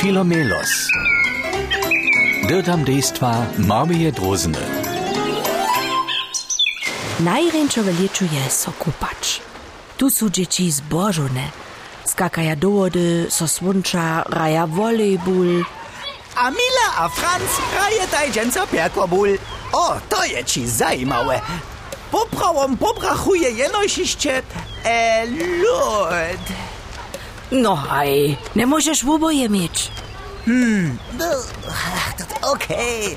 Filomelos. Dirtam dejstva Marmije Drozene. Najręczowe lieczu je so kupać. Tu są dzieci zbożone. Skakaja do wody, so słoncza, raja volejbul. A Mila a Franz hraje tajdzięca perkobul. O, to je ci zajímawe. Poprawom pobrachuje jenosiście e, lód. No haj, nie możesz w oboje mieć. No, ach, to okej.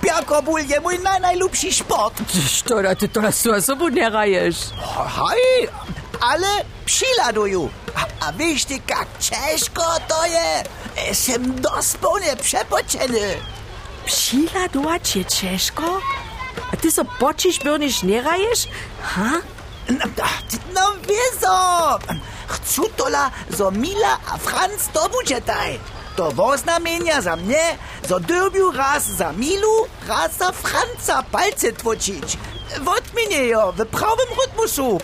Perkobul je mój naj, najlubszy sport. Sztora, ty to raz osobą nie rajesz. Hej, ale przyladuju. A, a wiesz ty, jak ciężko to je? Jestem dosłownie przepoczeny. Přiladować je ciężko? A ty so pocisz, byrnisz nie rajesz? Ha? No, no wieso? Zo Mila a Franz to bude taj. To woznamienia za mnie, zo dyrbiu raz za Milu, raz za Franza palce twočić. Wotminie jo w prawym rytmusu.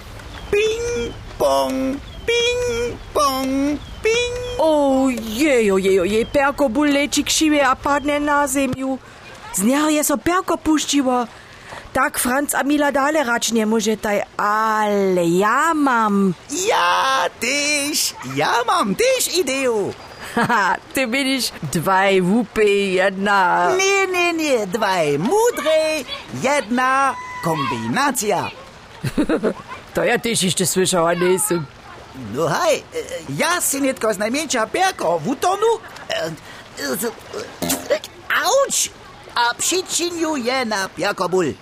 Ping, pong, ping, pong, ping. Ojej, ojej, ojej, perko ból leci a padnie na ziemiu. Z je so perko puściło. Tak Franz a Mila dalej nie może taj, ale ja mam. Ja tyś, ja mam tyś ideę. Haha, ty będziesz dwaj wupy, jedna. Nie, nie, nie, dwaj mudre, jedna kombinacja. To ja też jeszcze słyszała, nie jestem. No hej, e, ja si netko z najmniejsza perko w utonu. e, e, Auć! A przyczyniu je na perkobul.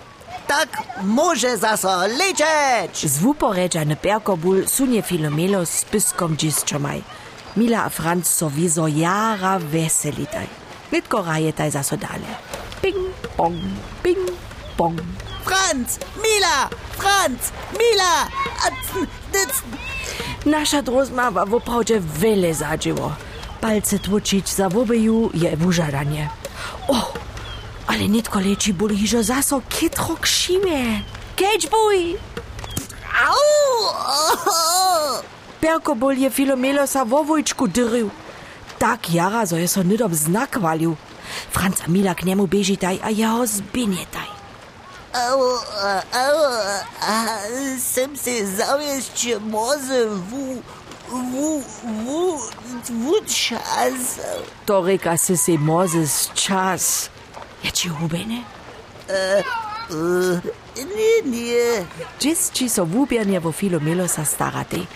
tak może zasoleczeć. Zwuporecza na perkobul sunie filomelo z pyskom dziszczomaj. Mila a Franz so wieso jara weselitaj. Nitko rajetaj zasodale. Ping, pong, ping, pong. Franz, Mila, Franz, Mila, acn, dycn. Naša drozmava v pravče vele zadživo. Palce tvočič za vobeju je v užaranje. Oh, ale nitkoleći buljižo zaso kitrok šime. Keć buj! Perko bolj je filomelo sa vovojčku dril. Tak jara so je so nidob znak valil. Franz a Mila k njemu bežitaj, a jeho zbinjetaj. Au, au, sem se zavješće moze vu, vu, vu, vu čas. To reka se se moze čas. Je ci hubene? Nie, nie. Džis či so wubjernie wo Filomelosa staratej.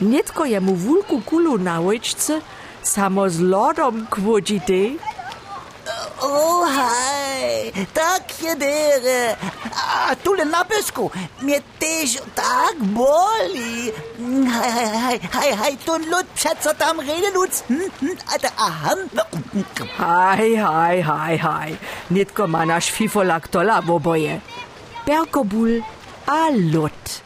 Nitko jemu wulku kulu na łyczce, samo z lodom kwodzitej. O, haj, tak jedere. A tule na pysku, mnie też tak boli. Haj, haj, haj, haj, haj, tu lud, przed co tam rede lud. Hm, hm, a da, aha. Haj, haj, haj, haj. Nitko ma nasz fifolak tola w oboje. Perkobul a lot.